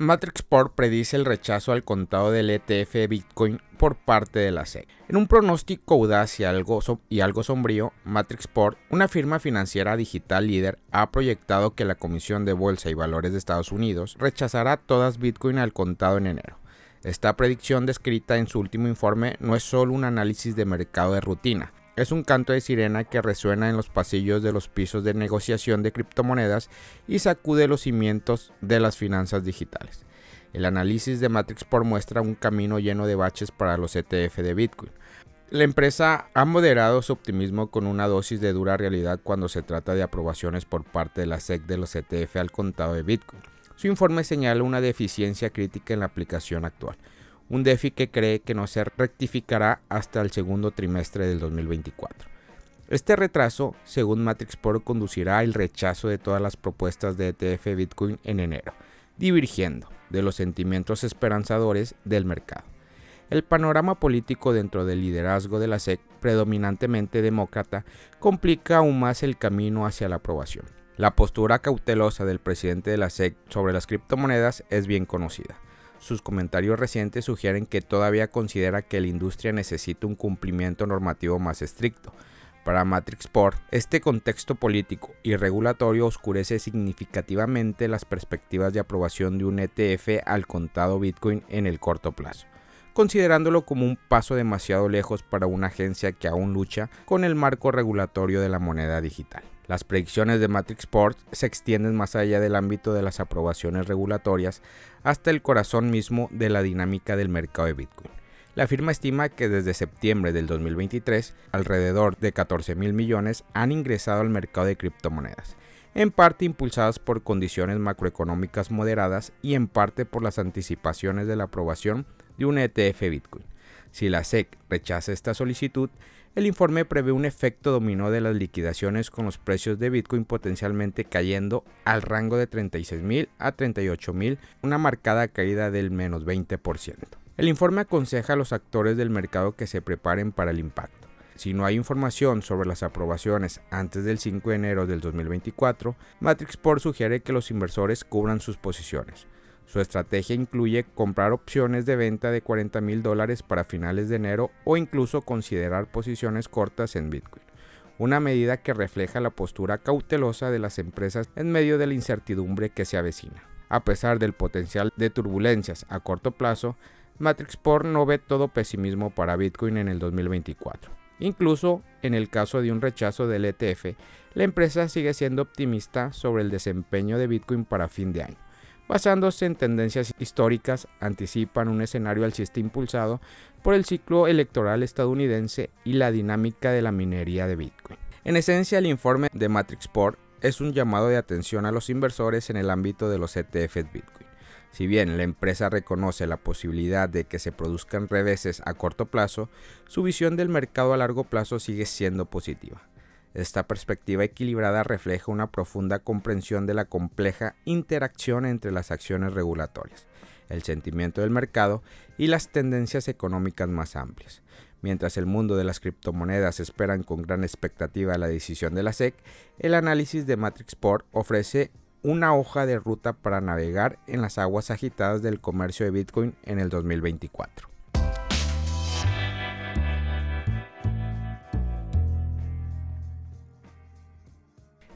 Matrixport predice el rechazo al contado del ETF Bitcoin por parte de la SEC. En un pronóstico audaz y algo, y algo sombrío, Matrixport, una firma financiera digital líder, ha proyectado que la Comisión de Bolsa y Valores de Estados Unidos rechazará todas Bitcoin al contado en enero. Esta predicción descrita en su último informe no es solo un análisis de mercado de rutina, es un canto de sirena que resuena en los pasillos de los pisos de negociación de criptomonedas y sacude los cimientos de las finanzas digitales. El análisis de Matrixport muestra un camino lleno de baches para los ETF de Bitcoin. La empresa ha moderado su optimismo con una dosis de dura realidad cuando se trata de aprobaciones por parte de la SEC de los ETF al contado de Bitcoin. Su informe señala una deficiencia crítica en la aplicación actual un déficit que cree que no se rectificará hasta el segundo trimestre del 2024. Este retraso, según Matrixport, conducirá al rechazo de todas las propuestas de ETF Bitcoin en enero, divergiendo de los sentimientos esperanzadores del mercado. El panorama político dentro del liderazgo de la SEC, predominantemente demócrata, complica aún más el camino hacia la aprobación. La postura cautelosa del presidente de la SEC sobre las criptomonedas es bien conocida sus comentarios recientes sugieren que todavía considera que la industria necesita un cumplimiento normativo más estricto. Para Matrixport, este contexto político y regulatorio oscurece significativamente las perspectivas de aprobación de un ETF al contado Bitcoin en el corto plazo, considerándolo como un paso demasiado lejos para una agencia que aún lucha con el marco regulatorio de la moneda digital. Las predicciones de Matrixport se extienden más allá del ámbito de las aprobaciones regulatorias hasta el corazón mismo de la dinámica del mercado de Bitcoin. La firma estima que desde septiembre del 2023 alrededor de 14 mil millones han ingresado al mercado de criptomonedas, en parte impulsadas por condiciones macroeconómicas moderadas y en parte por las anticipaciones de la aprobación de un ETF Bitcoin. Si la SEC rechaza esta solicitud, el informe prevé un efecto dominó de las liquidaciones con los precios de Bitcoin potencialmente cayendo al rango de 36.000 a 38.000, una marcada caída del menos 20%. El informe aconseja a los actores del mercado que se preparen para el impacto. Si no hay información sobre las aprobaciones antes del 5 de enero del 2024, Matrixport sugiere que los inversores cubran sus posiciones. Su estrategia incluye comprar opciones de venta de 40 mil dólares para finales de enero o incluso considerar posiciones cortas en Bitcoin, una medida que refleja la postura cautelosa de las empresas en medio de la incertidumbre que se avecina. A pesar del potencial de turbulencias a corto plazo, Matrixport no ve todo pesimismo para Bitcoin en el 2024. Incluso en el caso de un rechazo del ETF, la empresa sigue siendo optimista sobre el desempeño de Bitcoin para fin de año basándose en tendencias históricas, anticipan un escenario alcista impulsado por el ciclo electoral estadounidense y la dinámica de la minería de Bitcoin. En esencia, el informe de Matrixport es un llamado de atención a los inversores en el ámbito de los ETFs Bitcoin. Si bien la empresa reconoce la posibilidad de que se produzcan reveses a corto plazo, su visión del mercado a largo plazo sigue siendo positiva. Esta perspectiva equilibrada refleja una profunda comprensión de la compleja interacción entre las acciones regulatorias, el sentimiento del mercado y las tendencias económicas más amplias. Mientras el mundo de las criptomonedas esperan con gran expectativa la decisión de la SEC, el análisis de Matrixport ofrece una hoja de ruta para navegar en las aguas agitadas del comercio de Bitcoin en el 2024.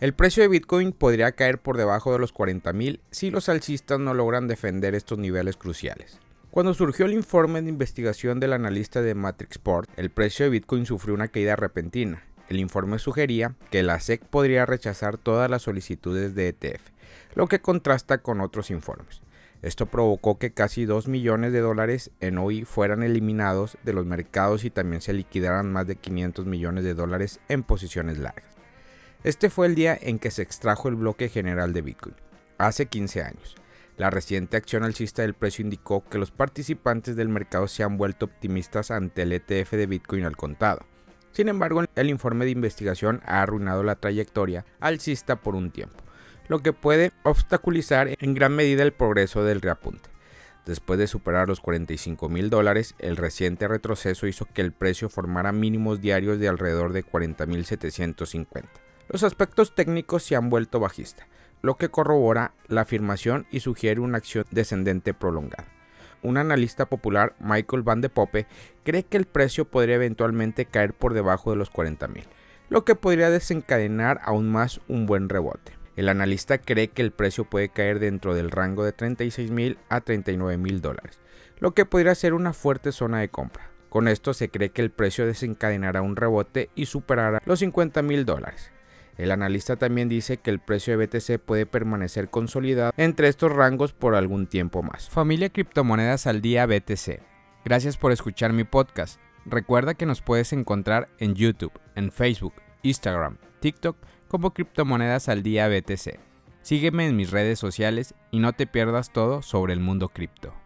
El precio de Bitcoin podría caer por debajo de los 40.000 si los alcistas no logran defender estos niveles cruciales. Cuando surgió el informe de investigación del analista de Matrixport, el precio de Bitcoin sufrió una caída repentina. El informe sugería que la SEC podría rechazar todas las solicitudes de ETF, lo que contrasta con otros informes. Esto provocó que casi 2 millones de dólares en hoy fueran eliminados de los mercados y también se liquidaran más de 500 millones de dólares en posiciones largas. Este fue el día en que se extrajo el bloque general de Bitcoin, hace 15 años. La reciente acción alcista del precio indicó que los participantes del mercado se han vuelto optimistas ante el ETF de Bitcoin al contado. Sin embargo, el informe de investigación ha arruinado la trayectoria alcista por un tiempo, lo que puede obstaculizar en gran medida el progreso del reapunte. Después de superar los 45 mil dólares, el reciente retroceso hizo que el precio formara mínimos diarios de alrededor de 40 mil 750. Los aspectos técnicos se han vuelto bajistas, lo que corrobora la afirmación y sugiere una acción descendente prolongada. Un analista popular, Michael Van de Poppe, cree que el precio podría eventualmente caer por debajo de los 40.000, lo que podría desencadenar aún más un buen rebote. El analista cree que el precio puede caer dentro del rango de 36.000 a 39.000 dólares, lo que podría ser una fuerte zona de compra. Con esto se cree que el precio desencadenará un rebote y superará los 50.000 dólares. El analista también dice que el precio de BTC puede permanecer consolidado entre estos rangos por algún tiempo más. Familia Criptomonedas al Día BTC. Gracias por escuchar mi podcast. Recuerda que nos puedes encontrar en YouTube, en Facebook, Instagram, TikTok como Criptomonedas al Día BTC. Sígueme en mis redes sociales y no te pierdas todo sobre el mundo cripto.